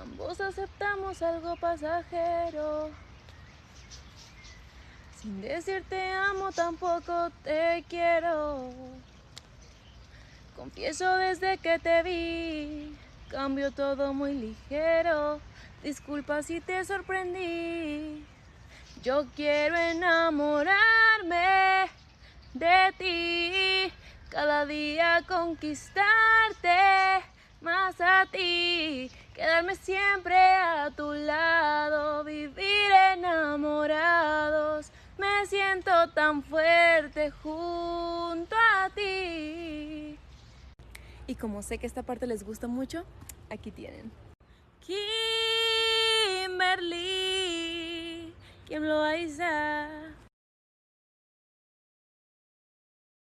Ambos aceptamos algo pasajero. Sin decir te amo, tampoco te quiero. Confieso desde que te vi, cambio todo muy ligero. Disculpa si te sorprendí. Yo quiero enamorarme de ti, cada día conquistarte más a ti, quedarme siempre a tu lado, vivir enamorados. Me siento tan fuerte junto a ti. Y como sé que esta parte les gusta mucho, aquí tienen. Kimberly, ¿quién lo va a